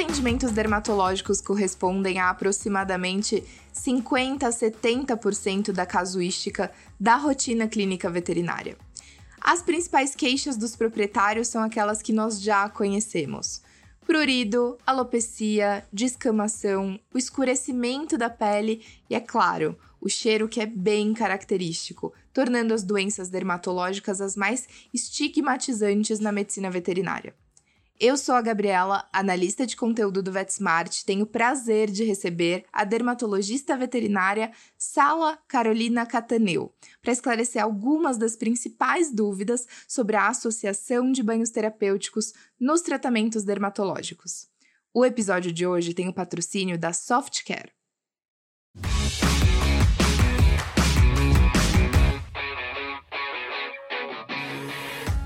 atendimentos dermatológicos correspondem a aproximadamente 50 a 70% da casuística da rotina clínica veterinária. As principais queixas dos proprietários são aquelas que nós já conhecemos: prurido, alopecia, descamação, o escurecimento da pele e, é claro, o cheiro que é bem característico, tornando as doenças dermatológicas as mais estigmatizantes na medicina veterinária. Eu sou a Gabriela, analista de conteúdo do VetSmart. Tenho o prazer de receber a dermatologista veterinária Sala Carolina Cataneu para esclarecer algumas das principais dúvidas sobre a associação de banhos terapêuticos nos tratamentos dermatológicos. O episódio de hoje tem o patrocínio da Softcare.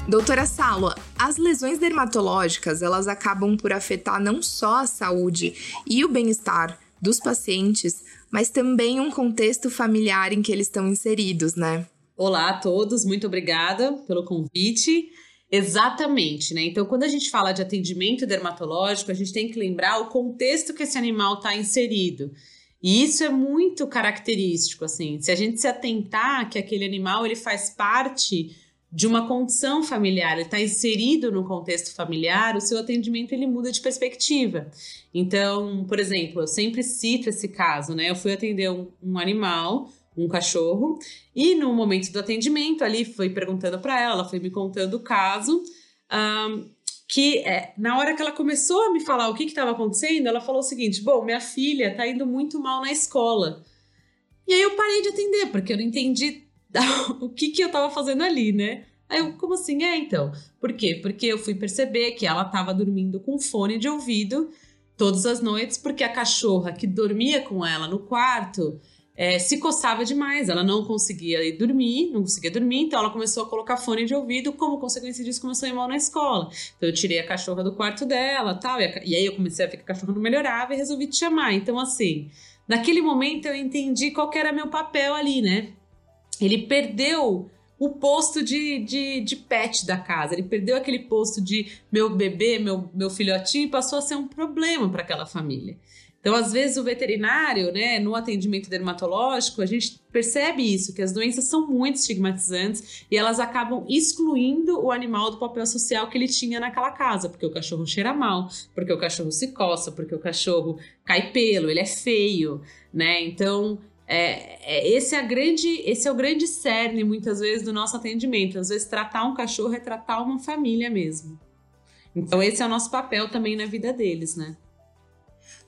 Doutora Salo, as lesões dermatológicas, elas acabam por afetar não só a saúde e o bem-estar dos pacientes, mas também um contexto familiar em que eles estão inseridos, né? Olá a todos, muito obrigada pelo convite. Exatamente, né? Então, quando a gente fala de atendimento dermatológico, a gente tem que lembrar o contexto que esse animal está inserido. E isso é muito característico, assim. Se a gente se atentar que aquele animal ele faz parte de uma condição familiar, ele está inserido no contexto familiar, o seu atendimento ele muda de perspectiva. Então, por exemplo, eu sempre cito esse caso, né? Eu fui atender um, um animal, um cachorro, e no momento do atendimento ali foi perguntando para ela, foi me contando o caso. Um, que é, na hora que ela começou a me falar o que estava acontecendo, ela falou o seguinte: Bom, minha filha está indo muito mal na escola. E aí eu parei de atender, porque eu não entendi o que, que eu tava fazendo ali, né? Aí eu, como assim? É, então. Por quê? Porque eu fui perceber que ela tava dormindo com fone de ouvido todas as noites, porque a cachorra que dormia com ela no quarto é, se coçava demais, ela não conseguia ir dormir, não conseguia dormir, então ela começou a colocar fone de ouvido, como consequência disso começou a ir mal na escola. Então eu tirei a cachorra do quarto dela tal, e, a, e aí eu comecei a ver que a cachorra não melhorava e resolvi te chamar. Então, assim, naquele momento eu entendi qual era meu papel ali, né? Ele perdeu o posto de, de, de pet da casa, ele perdeu aquele posto de meu bebê, meu, meu filhotinho, e passou a ser um problema para aquela família. Então, às vezes, o veterinário, né, no atendimento dermatológico, a gente percebe isso, que as doenças são muito estigmatizantes e elas acabam excluindo o animal do papel social que ele tinha naquela casa, porque o cachorro cheira mal, porque o cachorro se coça, porque o cachorro cai pelo, ele é feio, né? Então, é, é, esse, é a grande, esse é o grande cerne, muitas vezes, do nosso atendimento. Às vezes, tratar um cachorro é tratar uma família mesmo. Então, esse é o nosso papel também na vida deles, né?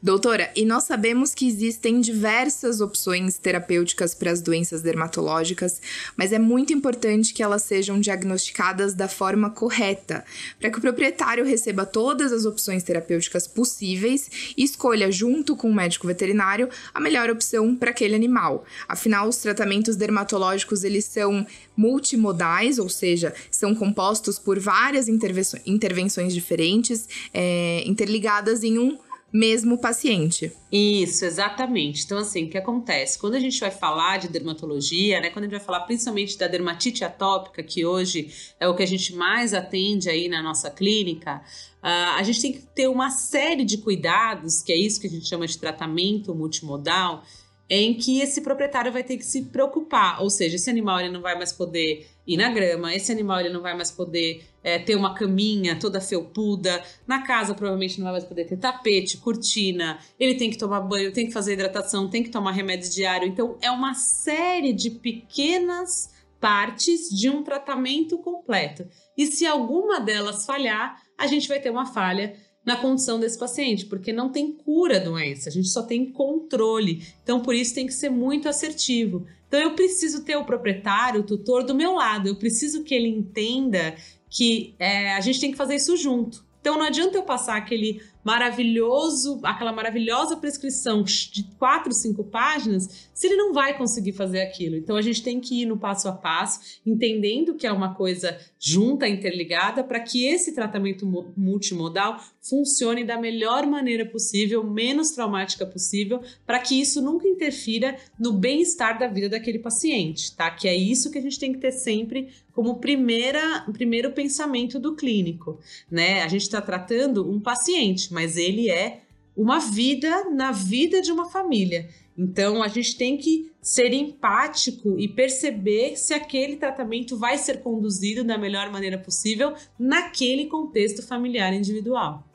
Doutora, e nós sabemos que existem diversas opções terapêuticas para as doenças dermatológicas, mas é muito importante que elas sejam diagnosticadas da forma correta, para que o proprietário receba todas as opções terapêuticas possíveis e escolha, junto com o médico veterinário, a melhor opção para aquele animal. Afinal, os tratamentos dermatológicos eles são multimodais, ou seja, são compostos por várias intervenções diferentes, é, interligadas em um mesmo paciente. Isso, exatamente. Então, assim, o que acontece? Quando a gente vai falar de dermatologia, né? Quando a gente vai falar principalmente da dermatite atópica, que hoje é o que a gente mais atende aí na nossa clínica, uh, a gente tem que ter uma série de cuidados, que é isso que a gente chama de tratamento multimodal, em que esse proprietário vai ter que se preocupar, ou seja, esse animal ele não vai mais poder ir na grama, esse animal ele não vai mais poder é, ter uma caminha toda felpuda, na casa provavelmente não vai mais poder ter tapete, cortina, ele tem que tomar banho, tem que fazer hidratação, tem que tomar remédio diário, então é uma série de pequenas partes de um tratamento completo. E se alguma delas falhar, a gente vai ter uma falha na condição desse paciente, porque não tem cura da doença, a gente só tem controle. Então, por isso tem que ser muito assertivo. Então, eu preciso ter o proprietário, o tutor do meu lado, eu preciso que ele entenda que é, a gente tem que fazer isso junto. Então, não adianta eu passar aquele maravilhoso, aquela maravilhosa prescrição de quatro, cinco páginas, se ele não vai conseguir fazer aquilo. Então a gente tem que ir no passo a passo, entendendo que é uma coisa junta, interligada, para que esse tratamento multimodal funcione da melhor maneira possível, menos traumática possível, para que isso nunca interfira no bem-estar da vida daquele paciente, tá? Que é isso que a gente tem que ter sempre como primeira, primeiro pensamento do clínico, né? A gente está tratando um paciente, mas ele é uma vida na vida de uma família. Então a gente tem que ser empático e perceber se aquele tratamento vai ser conduzido da melhor maneira possível naquele contexto familiar individual.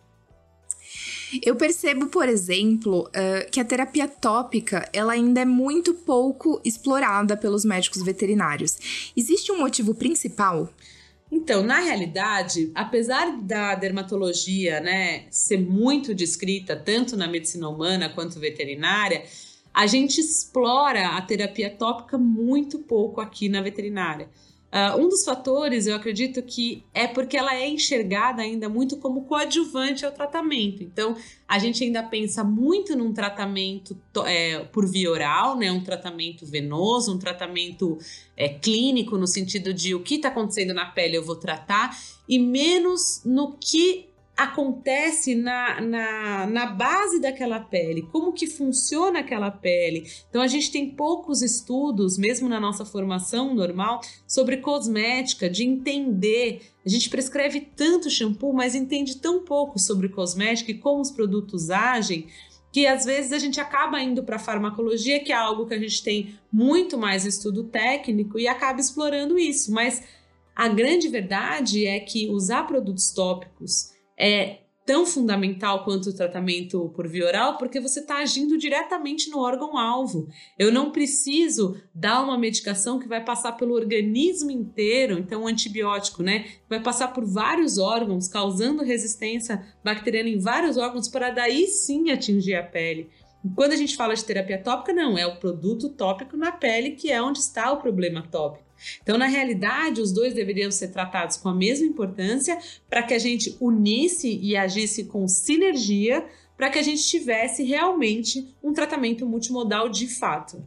Eu percebo, por exemplo, uh, que a terapia tópica ela ainda é muito pouco explorada pelos médicos veterinários. Existe um motivo principal? Então, na realidade, apesar da dermatologia né, ser muito descrita tanto na medicina humana quanto veterinária, a gente explora a terapia tópica muito pouco aqui na veterinária. Uh, um dos fatores, eu acredito que é porque ela é enxergada ainda muito como coadjuvante ao tratamento. Então, a gente ainda pensa muito num tratamento é, por via oral, né? Um tratamento venoso, um tratamento é, clínico, no sentido de o que está acontecendo na pele eu vou tratar, e menos no que acontece na, na, na base daquela pele, como que funciona aquela pele. Então a gente tem poucos estudos, mesmo na nossa formação normal, sobre cosmética, de entender. A gente prescreve tanto shampoo, mas entende tão pouco sobre cosmética e como os produtos agem que às vezes a gente acaba indo para a farmacologia, que é algo que a gente tem muito mais estudo técnico e acaba explorando isso. Mas a grande verdade é que usar produtos tópicos é tão fundamental quanto o tratamento por via oral, porque você está agindo diretamente no órgão-alvo. Eu não preciso dar uma medicação que vai passar pelo organismo inteiro, então um antibiótico, né? Vai passar por vários órgãos, causando resistência bacteriana em vários órgãos, para daí sim atingir a pele. Quando a gente fala de terapia tópica, não, é o produto tópico na pele que é onde está o problema tópico. Então, na realidade, os dois deveriam ser tratados com a mesma importância para que a gente unisse e agisse com sinergia para que a gente tivesse realmente um tratamento multimodal de fato.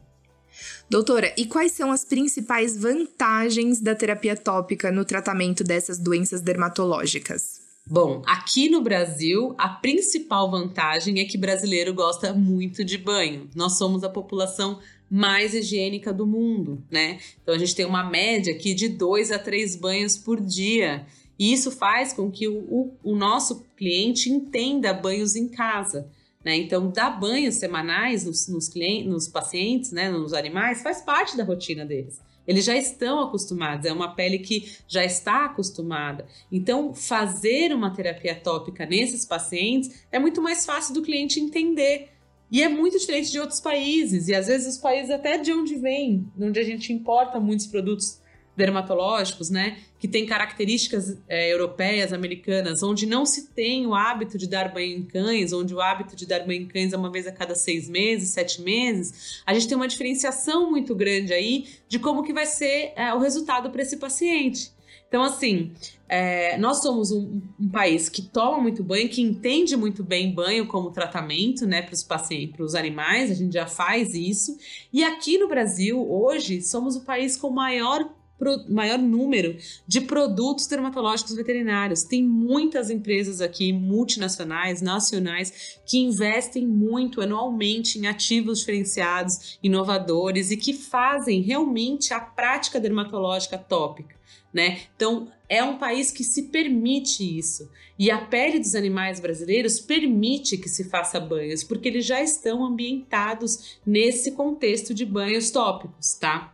Doutora, e quais são as principais vantagens da terapia tópica no tratamento dessas doenças dermatológicas? Bom, aqui no Brasil, a principal vantagem é que brasileiro gosta muito de banho. Nós somos a população mais higiênica do mundo, né? Então a gente tem uma média aqui de dois a três banhos por dia. E isso faz com que o, o, o nosso cliente entenda banhos em casa. Né? Então, dar banhos semanais nos, nos, clientes, nos pacientes, né, nos animais, faz parte da rotina deles. Eles já estão acostumados, é uma pele que já está acostumada. Então, fazer uma terapia tópica nesses pacientes é muito mais fácil do cliente entender. E é muito diferente de outros países, e às vezes os países até de onde vem, onde a gente importa muitos produtos dermatológicos, né, que tem características é, europeias, americanas, onde não se tem o hábito de dar banho em cães, onde o hábito de dar banho em cães é uma vez a cada seis meses, sete meses, a gente tem uma diferenciação muito grande aí de como que vai ser é, o resultado para esse paciente. Então, assim, é, nós somos um, um, país que toma muito banho, que entende muito bem banho como tratamento, né, para os pacientes, para os animais, a gente já faz isso. E aqui no Brasil, hoje, somos o país com maior pro, maior número de produtos dermatológicos veterinários. Tem muitas empresas aqui, multinacionais, nacionais, que investem muito anualmente em ativos diferenciados, inovadores e que fazem realmente a prática dermatológica tópica. Né? Então, é um país que se permite isso. E a pele dos animais brasileiros permite que se faça banhos, porque eles já estão ambientados nesse contexto de banhos tópicos, tá?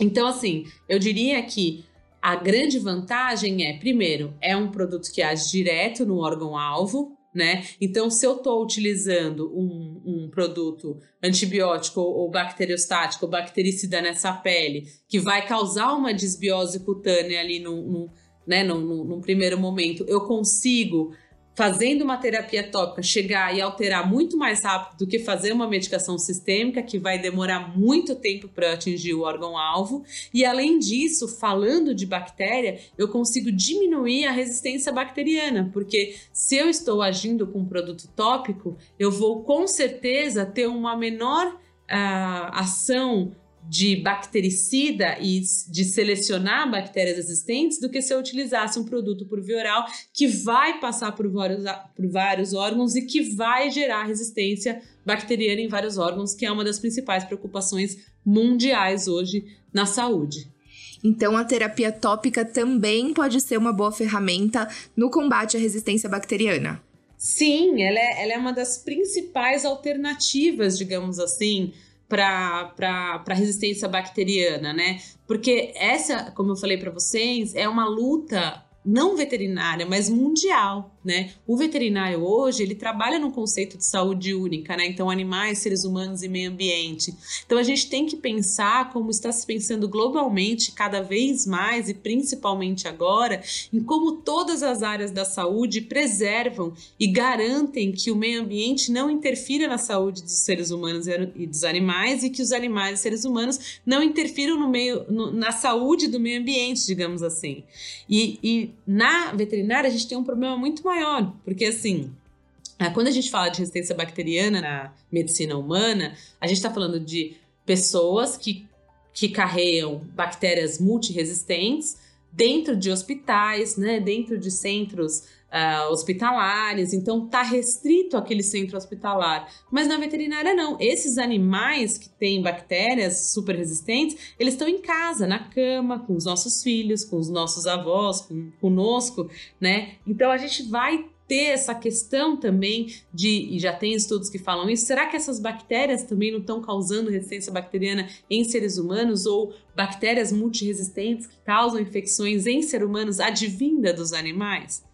Então, assim, eu diria que a grande vantagem é, primeiro, é um produto que age direto no órgão-alvo, né? Então, se eu estou utilizando um, um, produto antibiótico ou bacteriostático ou bactericida nessa pele, que vai causar uma desbiose cutânea ali no, no, né, no primeiro momento, eu consigo fazendo uma terapia tópica chegar e alterar muito mais rápido do que fazer uma medicação sistêmica, que vai demorar muito tempo para atingir o órgão-alvo. E além disso, falando de bactéria, eu consigo diminuir a resistência bacteriana, porque se eu estou agindo com um produto tópico, eu vou com certeza ter uma menor uh, ação de bactericida e de selecionar bactérias existentes do que se eu utilizasse um produto por via oral que vai passar por vários, por vários órgãos e que vai gerar resistência bacteriana em vários órgãos, que é uma das principais preocupações mundiais hoje na saúde. Então, a terapia tópica também pode ser uma boa ferramenta no combate à resistência bacteriana. Sim, ela é, ela é uma das principais alternativas, digamos assim, para a resistência bacteriana, né? Porque essa, como eu falei para vocês, é uma luta não veterinária, mas mundial, né? O veterinário hoje, ele trabalha no conceito de saúde única, né? Então, animais, seres humanos e meio ambiente. Então, a gente tem que pensar como está se pensando globalmente, cada vez mais e principalmente agora, em como todas as áreas da saúde preservam e garantem que o meio ambiente não interfira na saúde dos seres humanos e dos animais e que os animais e seres humanos não interfiram no meio, no, na saúde do meio ambiente, digamos assim. E, e na veterinária a gente tem um problema muito maior, porque assim, ah, quando a gente fala de resistência bacteriana na medicina humana, a gente está falando de pessoas que, que carregam bactérias multiresistentes dentro de hospitais, né, dentro de centros uh, hospitalares, então tá restrito aquele centro hospitalar. Mas na veterinária não. Esses animais que têm bactérias super resistentes, eles estão em casa, na cama, com os nossos filhos, com os nossos avós, com, conosco, né? Então a gente vai ter essa questão também de, e já tem estudos que falam isso, será que essas bactérias também não estão causando resistência bacteriana em seres humanos ou bactérias multiresistentes que causam infecções em seres humanos advinda dos animais?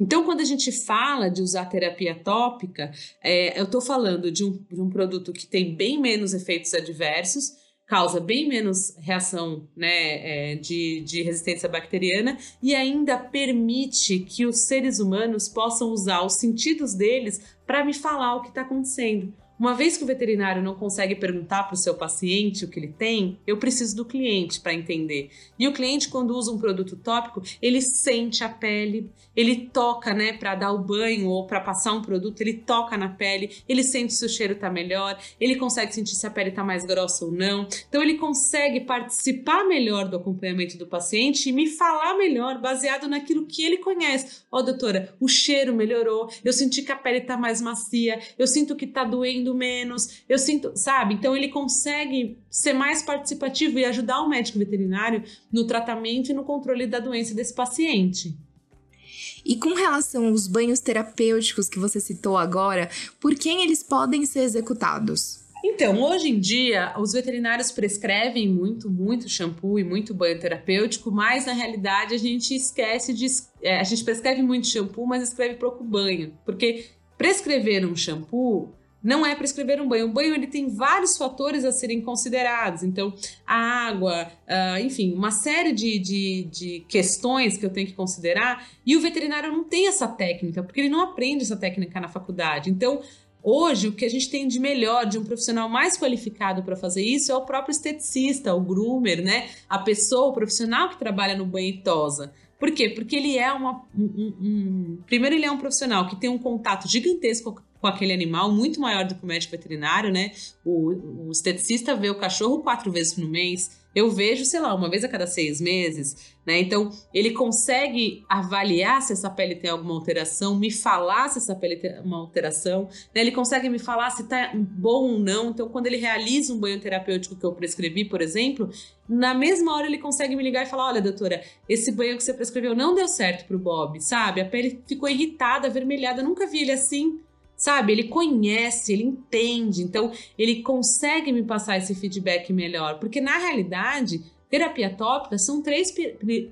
Então, quando a gente fala de usar terapia tópica, é, eu estou falando de um, de um produto que tem bem menos efeitos adversos, causa bem menos reação né, é, de, de resistência bacteriana e ainda permite que os seres humanos possam usar os sentidos deles para me falar o que está acontecendo. Uma vez que o veterinário não consegue perguntar para o seu paciente o que ele tem, eu preciso do cliente para entender. E o cliente, quando usa um produto tópico, ele sente a pele, ele toca, né, para dar o banho ou para passar um produto, ele toca na pele, ele sente se o cheiro está melhor, ele consegue sentir se a pele está mais grossa ou não. Então ele consegue participar melhor do acompanhamento do paciente e me falar melhor baseado naquilo que ele conhece. Ó, oh, doutora, o cheiro melhorou, eu senti que a pele está mais macia, eu sinto que está doendo menos, eu sinto, sabe? Então ele consegue ser mais participativo e ajudar o médico veterinário no tratamento e no controle da doença desse paciente. E com relação aos banhos terapêuticos que você citou agora, por quem eles podem ser executados? Então, hoje em dia, os veterinários prescrevem muito, muito shampoo e muito banho terapêutico, mas na realidade a gente esquece de. É, a gente prescreve muito shampoo, mas escreve pouco banho. Porque prescrever um shampoo não é prescrever um banho. O banho ele tem vários fatores a serem considerados. Então, a água, uh, enfim, uma série de, de, de, questões que eu tenho que considerar. E o veterinário não tem essa técnica, porque ele não aprende essa técnica na faculdade. Então, Hoje, o que a gente tem de melhor, de um profissional mais qualificado para fazer isso, é o próprio esteticista, o groomer, né? A pessoa, o profissional que trabalha no banho e tosa. Por quê? Porque ele é uma. Um, um, um... Primeiro, ele é um profissional que tem um contato gigantesco com aquele animal, muito maior do que o médico veterinário, né? O, o esteticista vê o cachorro quatro vezes no mês, eu vejo, sei lá, uma vez a cada seis meses, né? Então, ele consegue avaliar se essa pele tem alguma alteração, me falar se essa pele tem uma alteração, né? Ele consegue me falar se tá bom ou não. Então, quando ele realiza um banho terapêutico que eu prescrevi, por exemplo, na mesma hora ele consegue me ligar e falar: olha, doutora, esse banho que você prescreveu não deu certo pro Bob, sabe? A pele ficou irritada, avermelhada, nunca vi ele assim sabe? Ele conhece, ele entende, então ele consegue me passar esse feedback melhor, porque na realidade, terapia tópica são três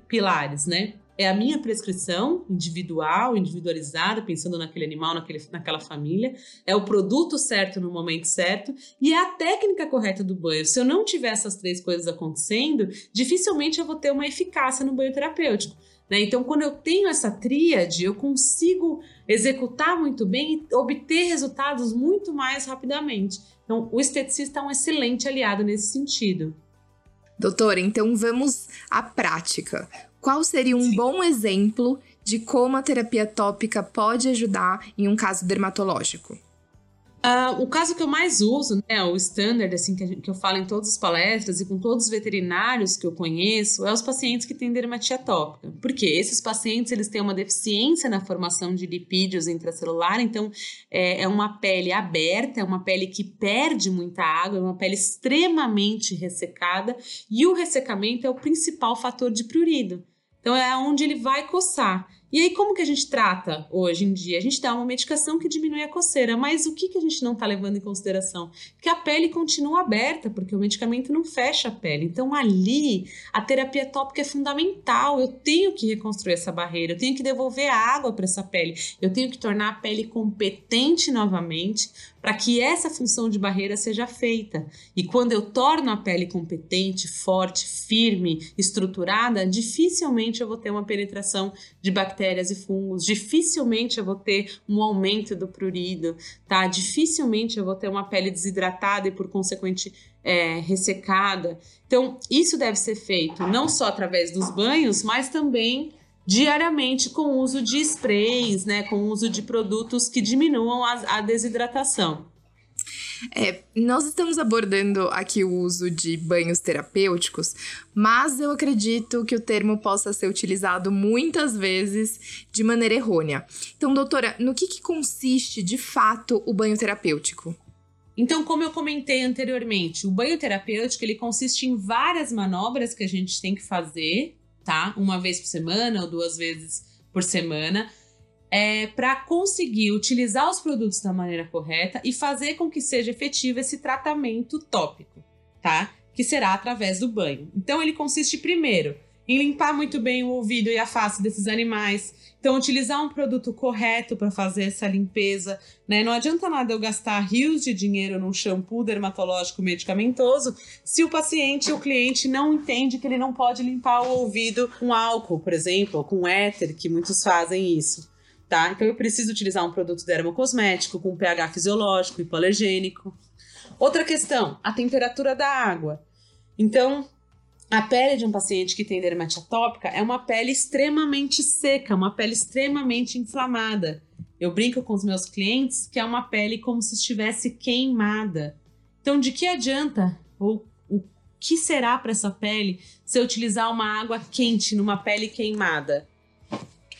pilares, né? É a minha prescrição individual, individualizada, pensando naquele animal, naquele, naquela família. É o produto certo no momento certo e é a técnica correta do banho. Se eu não tiver essas três coisas acontecendo, dificilmente eu vou ter uma eficácia no banho terapêutico. Né? Então, quando eu tenho essa tríade, eu consigo executar muito bem e obter resultados muito mais rapidamente. Então, o esteticista é um excelente aliado nesse sentido. Doutora, então vamos à prática. Qual seria um Sim. bom exemplo de como a terapia tópica pode ajudar em um caso dermatológico? Uh, o caso que eu mais uso, né, o standard, assim, que, que, eu falo em todas as palestras e com todos os veterinários que eu conheço, é os pacientes que têm dermatite atópica. Porque esses pacientes, eles têm uma deficiência na formação de lipídios intracelular, então é, é uma pele aberta, é uma pele que perde muita água, é uma pele extremamente ressecada, e o ressecamento é o principal fator de prurido. Então é onde ele vai coçar. E aí, como que a gente trata hoje em dia? A gente dá uma medicação que diminui a coceira, mas o que, que a gente não está levando em consideração? Que a pele continua aberta, porque o medicamento não fecha a pele. Então, ali, a terapia tópica é fundamental. Eu tenho que reconstruir essa barreira, eu tenho que devolver água para essa pele, eu tenho que tornar a pele competente novamente para que essa função de barreira seja feita. E quando eu torno a pele competente, forte, firme, estruturada, dificilmente eu vou ter uma penetração de bactérias e fungos, dificilmente eu vou ter um aumento do prurido, tá? Dificilmente eu vou ter uma pele desidratada e por consequente é, ressecada. Então, isso deve ser feito não só através dos banhos, mas também diariamente com o uso de sprays, né, com o uso de produtos que diminuam a, a desidratação. É, nós estamos abordando aqui o uso de banhos terapêuticos, mas eu acredito que o termo possa ser utilizado muitas vezes de maneira errônea. Então, doutora, no que, que consiste de fato o banho terapêutico? Então, como eu comentei anteriormente, o banho terapêutico ele consiste em várias manobras que a gente tem que fazer tá? Uma vez por semana ou duas vezes por semana, é, para conseguir utilizar os produtos da maneira correta e fazer com que seja efetivo esse tratamento tópico, tá? Que será através do banho. Então, ele consiste primeiro em limpar muito bem o ouvido e a face desses animais. Então, utilizar um produto correto para fazer essa limpeza. Né? Não adianta nada eu gastar rios de dinheiro num shampoo dermatológico medicamentoso se o paciente, o cliente, não entende que ele não pode limpar o ouvido com álcool, por exemplo, ou com éter, que muitos fazem isso. Tá? Então, eu preciso utilizar um produto dermocosmético com pH fisiológico, hipoalergênico. Outra questão, a temperatura da água. Então, a pele de um paciente que tem dermatite atópica é uma pele extremamente seca, uma pele extremamente inflamada. Eu brinco com os meus clientes que é uma pele como se estivesse queimada. Então, de que adianta ou o que será para essa pele se eu utilizar uma água quente numa pele queimada?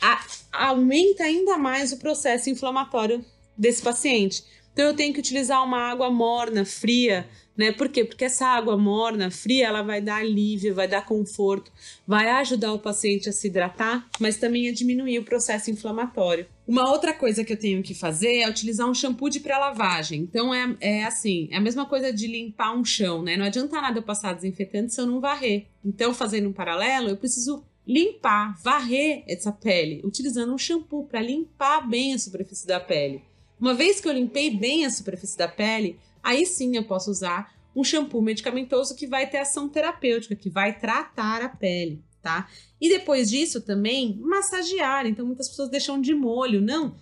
A, aumenta ainda mais o processo inflamatório desse paciente. Então, eu tenho que utilizar uma água morna, fria, né? Por quê? Porque essa água morna, fria, ela vai dar alívio, vai dar conforto, vai ajudar o paciente a se hidratar, mas também a diminuir o processo inflamatório. Uma outra coisa que eu tenho que fazer é utilizar um shampoo de pré-lavagem. Então é, é assim, é a mesma coisa de limpar um chão, né? Não adianta nada eu passar desinfetante se eu não varrer. Então, fazendo um paralelo, eu preciso limpar, varrer essa pele, utilizando um shampoo para limpar bem a superfície da pele. Uma vez que eu limpei bem a superfície da pele, aí sim eu posso usar um shampoo medicamentoso que vai ter ação terapêutica, que vai tratar a pele, tá? E depois disso também massagear. Então muitas pessoas deixam de molho, não.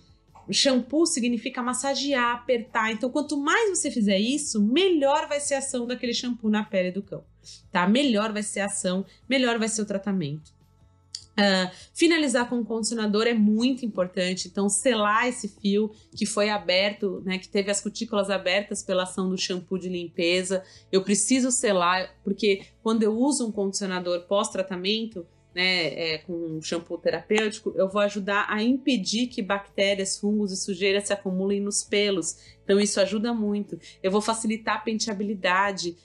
Shampoo significa massagear, apertar. Então, quanto mais você fizer isso, melhor vai ser a ação daquele shampoo na pele do cão, tá? Melhor vai ser a ação, melhor vai ser o tratamento. Uh, finalizar com o condicionador é muito importante, então selar esse fio que foi aberto, né, que teve as cutículas abertas pela ação do shampoo de limpeza. Eu preciso selar, porque quando eu uso um condicionador pós-tratamento, né, é, com um shampoo terapêutico, eu vou ajudar a impedir que bactérias, fungos e sujeira se acumulem nos pelos. Então, isso ajuda muito. Eu vou facilitar a penteabilidade,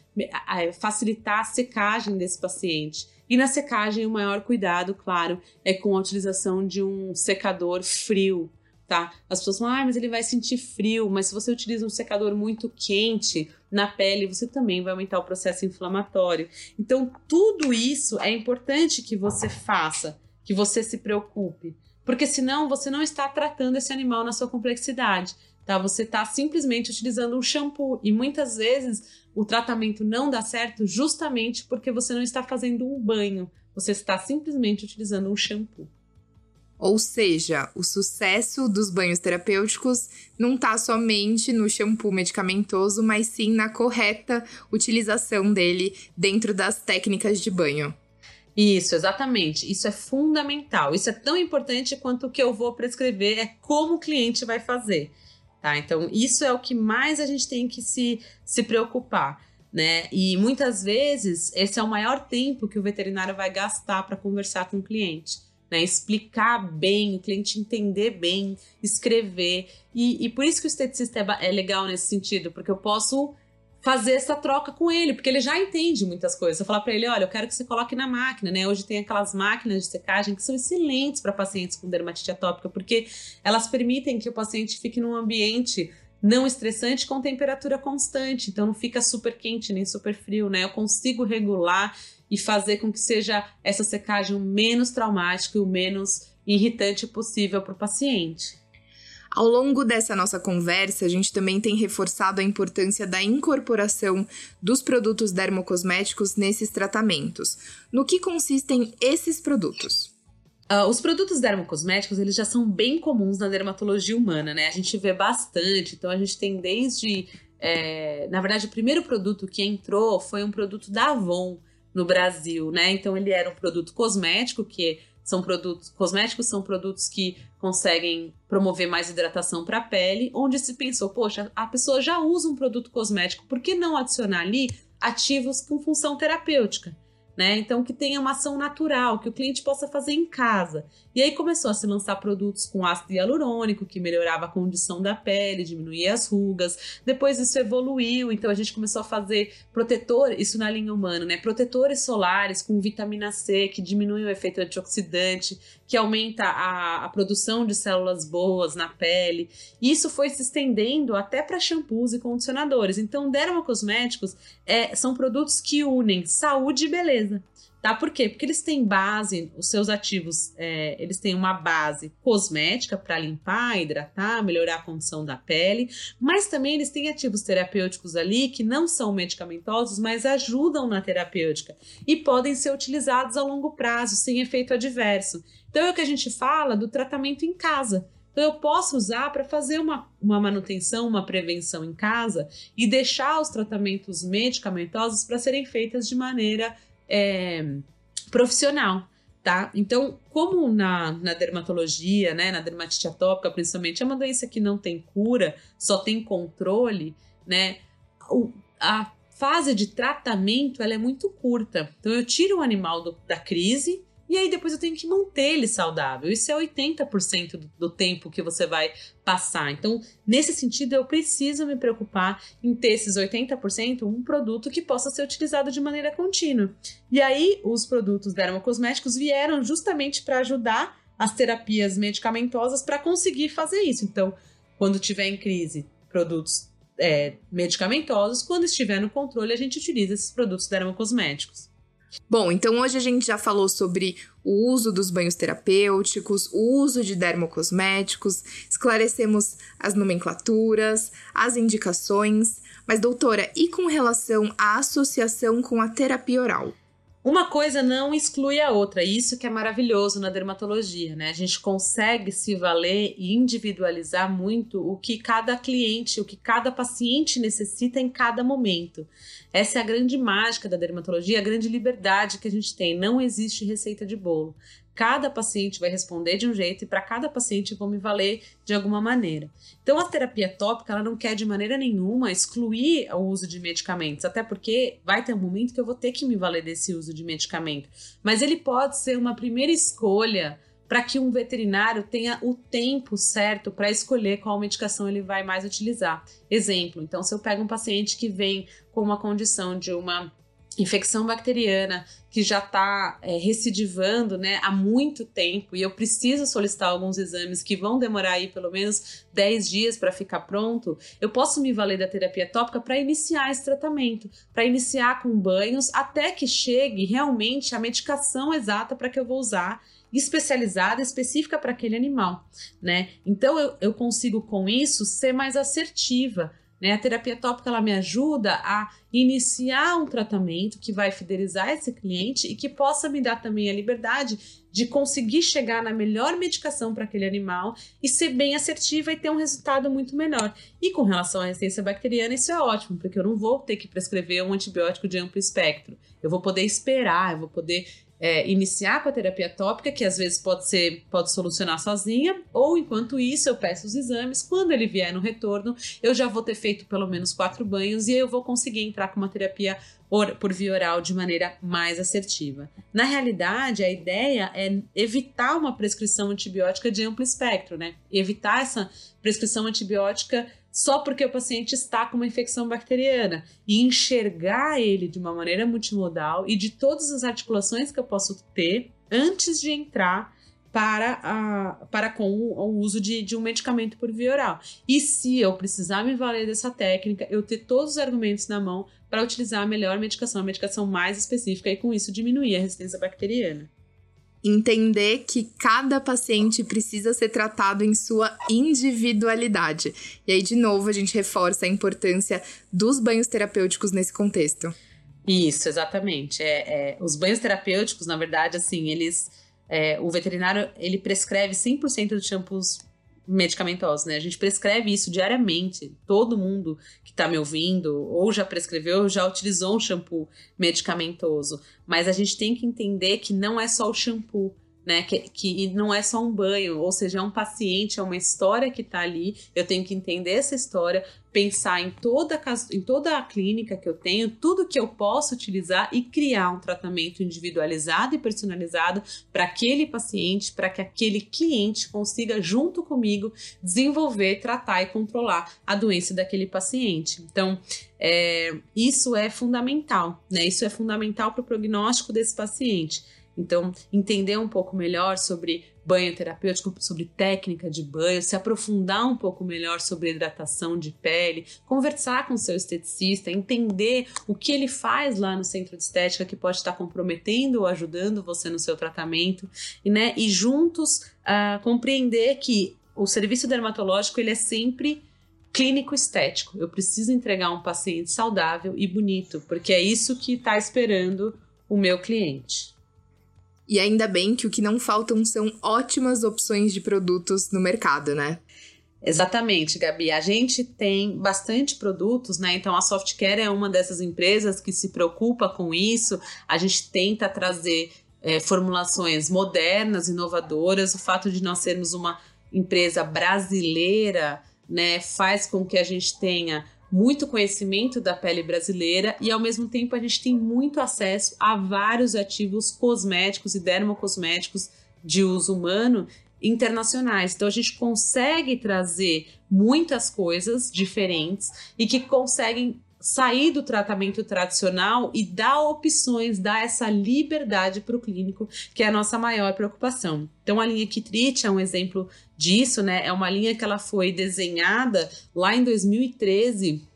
facilitar a secagem desse paciente. E na secagem, o maior cuidado, claro, é com a utilização de um secador frio, tá? As pessoas falam, ah, mas ele vai sentir frio, mas se você utiliza um secador muito quente na pele, você também vai aumentar o processo inflamatório. Então, tudo isso é importante que você faça, que você se preocupe, porque senão você não está tratando esse animal na sua complexidade. Tá? Você está simplesmente utilizando um shampoo e muitas vezes o tratamento não dá certo justamente porque você não está fazendo um banho, você está simplesmente utilizando um shampoo. Ou seja, o sucesso dos banhos terapêuticos não está somente no shampoo medicamentoso, mas sim na correta utilização dele dentro das técnicas de banho. Isso, exatamente. Isso é fundamental. Isso é tão importante quanto o que eu vou prescrever é como o cliente vai fazer. Tá? Então, isso é o que mais a gente tem que se, se preocupar. Né? E muitas vezes esse é o maior tempo que o veterinário vai gastar para conversar com o cliente. Né? Explicar bem, o cliente entender bem, escrever. E, e por isso que o esteticista é, é legal nesse sentido, porque eu posso fazer essa troca com ele, porque ele já entende muitas coisas. Eu falar para ele, olha, eu quero que você coloque na máquina, né? Hoje tem aquelas máquinas de secagem que são excelentes para pacientes com dermatite atópica, porque elas permitem que o paciente fique num ambiente não estressante com temperatura constante, então não fica super quente nem super frio, né? Eu consigo regular e fazer com que seja essa secagem o menos traumática e o menos irritante possível para o paciente. Ao longo dessa nossa conversa, a gente também tem reforçado a importância da incorporação dos produtos dermocosméticos nesses tratamentos. No que consistem esses produtos? Uh, os produtos dermocosméticos, eles já são bem comuns na dermatologia humana, né? A gente vê bastante, então a gente tem desde... É, na verdade, o primeiro produto que entrou foi um produto da Avon no Brasil, né? Então ele era um produto cosmético, que são produtos cosméticos, são produtos que conseguem promover mais hidratação para a pele, onde se pensou, poxa, a pessoa já usa um produto cosmético, por que não adicionar ali ativos com função terapêutica? Né? Então, que tenha uma ação natural, que o cliente possa fazer em casa. E aí começou a se lançar produtos com ácido hialurônico, que melhorava a condição da pele, diminuía as rugas. Depois isso evoluiu, então a gente começou a fazer protetor, isso na linha humana, né? Protetores solares com vitamina C, que diminuem o efeito antioxidante, que aumenta a, a produção de células boas na pele. Isso foi se estendendo até para shampoos e condicionadores. Então, dermocosméticos é, são produtos que unem saúde e beleza. Tá? Por quê? Porque eles têm base, os seus ativos, é, eles têm uma base cosmética para limpar, hidratar, melhorar a condição da pele, mas também eles têm ativos terapêuticos ali que não são medicamentosos, mas ajudam na terapêutica e podem ser utilizados a longo prazo, sem efeito adverso. Então é o que a gente fala do tratamento em casa. Então, eu posso usar para fazer uma, uma manutenção, uma prevenção em casa e deixar os tratamentos medicamentosos para serem feitas de maneira é, profissional. Tá? Então, como na, na dermatologia, né, na dermatite atópica principalmente, é uma doença que não tem cura, só tem controle, né? O, a fase de tratamento ela é muito curta. Então, eu tiro o animal do, da crise, e aí depois eu tenho que manter ele saudável. Isso é 80% do, do tempo que você vai passar. Então, nesse sentido, eu preciso me preocupar em ter esses 80% um produto que possa ser utilizado de maneira contínua. E aí, os produtos dermocosméticos vieram justamente para ajudar as terapias medicamentosas para conseguir fazer isso. Então, quando tiver em crise, produtos é, medicamentosos, quando estiver no controle, a gente utiliza esses produtos dermocosméticos. Bom, então hoje a gente já falou sobre o uso dos banhos terapêuticos, o uso de dermocosméticos, esclarecemos as nomenclaturas, as indicações. Mas, doutora, e com relação à associação com a terapia oral? Uma coisa não exclui a outra, isso que é maravilhoso na dermatologia, né? A gente consegue se valer e individualizar muito o que cada cliente, o que cada paciente necessita em cada momento. Essa é a grande mágica da dermatologia, a grande liberdade que a gente tem. Não existe receita de bolo. Cada paciente vai responder de um jeito e para cada paciente eu vou me valer de alguma maneira. Então a terapia tópica ela não quer de maneira nenhuma excluir o uso de medicamentos, até porque vai ter um momento que eu vou ter que me valer desse uso de medicamento. Mas ele pode ser uma primeira escolha para que um veterinário tenha o tempo certo para escolher qual medicação ele vai mais utilizar. Exemplo, então se eu pego um paciente que vem com uma condição de uma infecção bacteriana que já está é, recidivando né, há muito tempo e eu preciso solicitar alguns exames que vão demorar aí pelo menos 10 dias para ficar pronto, eu posso me valer da terapia tópica para iniciar esse tratamento, para iniciar com banhos até que chegue realmente a medicação exata para que eu vou usar especializada, específica para aquele animal, né? Então eu, eu consigo com isso ser mais assertiva, né? A terapia tópica ela me ajuda a iniciar um tratamento que vai fidelizar esse cliente e que possa me dar também a liberdade de conseguir chegar na melhor medicação para aquele animal e ser bem assertiva e ter um resultado muito melhor. E com relação à resistência bacteriana, isso é ótimo, porque eu não vou ter que prescrever um antibiótico de amplo espectro. Eu vou poder esperar, eu vou poder é, iniciar com a terapia tópica, que às vezes pode ser pode solucionar sozinha, ou enquanto isso eu peço os exames. Quando ele vier no retorno, eu já vou ter feito pelo menos quatro banhos e eu vou conseguir entrar com uma terapia por via oral de maneira mais assertiva. Na realidade, a ideia é evitar uma prescrição antibiótica de amplo espectro, né? Evitar essa prescrição antibiótica só porque o paciente está com uma infecção bacteriana e enxergar ele de uma maneira multimodal e de todas as articulações que eu posso ter antes de entrar para, a, para com o, uso de, de um medicamento por via oral. E se eu precisar me valer dessa técnica, eu ter todos os argumentos na mão para utilizar a melhor medicação, a medicação mais específica e com isso diminuir a resistência bacteriana entender que cada paciente precisa ser tratado em sua individualidade. E aí, de novo, a gente reforça a importância dos banhos terapêuticos nesse contexto. Isso, exatamente. É, é os banhos terapêuticos, na verdade, assim, eles. É, o veterinário ele prescreve 100% dos shampoos medicamentosos, né? A gente prescreve isso diariamente. Todo mundo que está me ouvindo ou já prescreveu, já utilizou um shampoo medicamentoso. Mas a gente tem que entender que não é só o shampoo né? Que, que não é só um banho, ou seja, é um paciente, é uma história que está ali. Eu tenho que entender essa história, pensar em toda, em toda a clínica que eu tenho, tudo que eu posso utilizar e criar um tratamento individualizado e personalizado para aquele paciente, para que aquele cliente consiga, junto comigo, desenvolver, tratar e controlar a doença daquele paciente. Então, é, isso é fundamental, né? Isso é fundamental para o prognóstico desse paciente. Então, entender um pouco melhor sobre banho terapêutico, sobre técnica de banho, se aprofundar um pouco melhor sobre hidratação de pele, conversar com seu esteticista, entender o que ele faz lá no centro de estética que pode estar comprometendo ou ajudando você no seu tratamento, e, né, e juntos uh, compreender que o serviço dermatológico ele é sempre clínico estético. Eu preciso entregar um paciente saudável e bonito, porque é isso que está esperando o meu cliente. E ainda bem que o que não faltam são ótimas opções de produtos no mercado, né? Exatamente, Gabi. A gente tem bastante produtos, né? Então a Softcare é uma dessas empresas que se preocupa com isso. A gente tenta trazer é, formulações modernas, inovadoras. O fato de nós sermos uma empresa brasileira, né, faz com que a gente tenha muito conhecimento da pele brasileira e ao mesmo tempo a gente tem muito acesso a vários ativos cosméticos e dermocosméticos de uso humano internacionais. Então a gente consegue trazer muitas coisas diferentes e que conseguem sair do tratamento tradicional e dar opções, dar essa liberdade para o clínico, que é a nossa maior preocupação. Então, a linha Kitrite é um exemplo disso, né? É uma linha que ela foi desenhada lá em 2013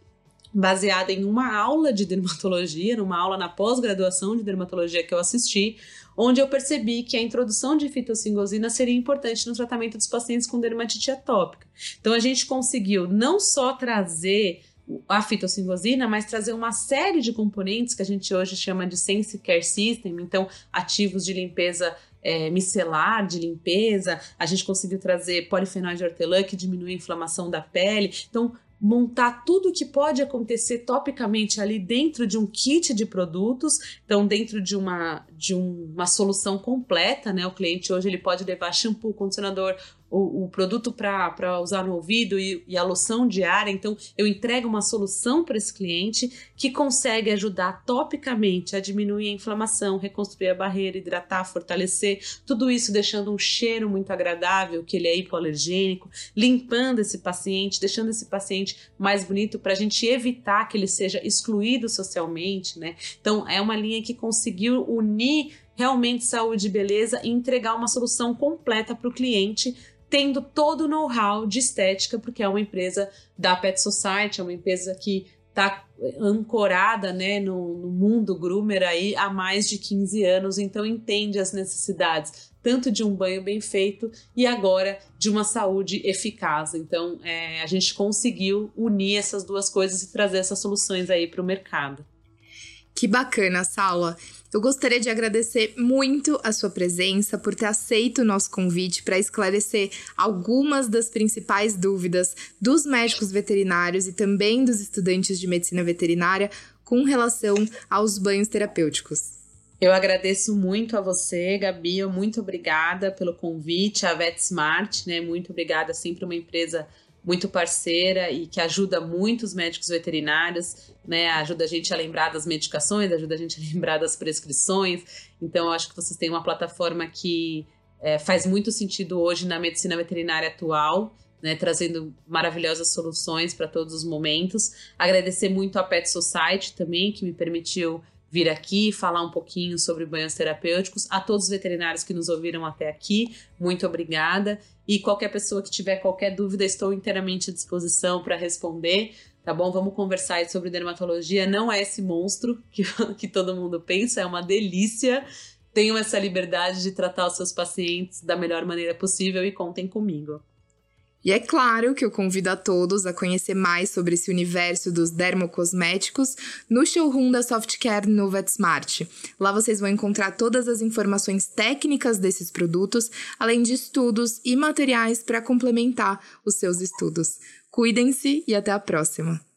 baseada em uma aula de dermatologia, numa aula na pós-graduação de dermatologia que eu assisti, onde eu percebi que a introdução de fitocingosina seria importante no tratamento dos pacientes com dermatite atópica. Então a gente conseguiu não só trazer a fitocingosina, mas trazer uma série de componentes que a gente hoje chama de Sense Care System, então ativos de limpeza é, micelar, de limpeza, a gente conseguiu trazer polifenóis de hortelã que diminui a inflamação da pele. Então, montar tudo o que pode acontecer topicamente ali dentro de um kit de produtos, então dentro de uma, de um, uma solução completa, né? O cliente hoje ele pode levar shampoo, condicionador, o, o produto para usar no ouvido e, e, a loção diária. Então, eu entrego uma solução para esse cliente que consegue ajudar topicamente a diminuir a inflamação, reconstruir a barreira, hidratar, fortalecer, tudo isso deixando um cheiro muito agradável, que ele é hipoalergênico, limpando esse paciente, deixando esse paciente mais bonito para a gente evitar que ele seja excluído socialmente, né? Então, é uma linha que conseguiu unir realmente saúde e beleza e entregar uma solução completa para o cliente tendo todo o know-how de estética, porque é uma empresa da Pet Society, é uma empresa que está ancorada né, no, no, mundo groomer aí há mais de 15 anos, então entende as necessidades tanto de um banho bem feito e agora de uma saúde eficaz. Então é, a gente conseguiu unir essas duas coisas e trazer essas soluções aí para o mercado. Que bacana, Saula. Eu gostaria de agradecer muito a sua presença por ter aceito o nosso convite para esclarecer algumas das principais dúvidas dos médicos veterinários e também dos estudantes de medicina veterinária com relação aos banhos terapêuticos. Eu agradeço muito a você, Gabi, muito obrigada pelo convite, a VetSmart, né? Muito obrigada, sempre uma empresa muito parceira e que ajuda muito os médicos veterinários, né? Ajuda a gente a lembrar das medicações, ajuda a gente a lembrar das prescrições. Então, eu acho que vocês têm uma plataforma que é, faz muito sentido hoje na medicina veterinária atual. né, trazendo maravilhosas soluções para todos os momentos. Agradecer muito a Pet Society também, que me permitiu vir aqui falar um pouquinho sobre banhos terapêuticos. A todos os veterinários que nos ouviram até aqui, muito obrigada. E qualquer pessoa que tiver qualquer dúvida, estou inteiramente à disposição para responder. Tá bom? Vamos conversar sobre dermatologia. Não é esse monstro que, que todo mundo pensa, é uma delícia. Tenham essa liberdade de tratar os seus pacientes da melhor maneira possível e contem comigo. E é claro que eu convido a todos a conhecer mais sobre esse universo dos dermocosméticos no showroom da Softcare no VetSmart. Lá vocês vão encontrar todas as informações técnicas desses produtos, além de estudos e materiais para complementar os seus estudos. Cuidem-se e até a próxima!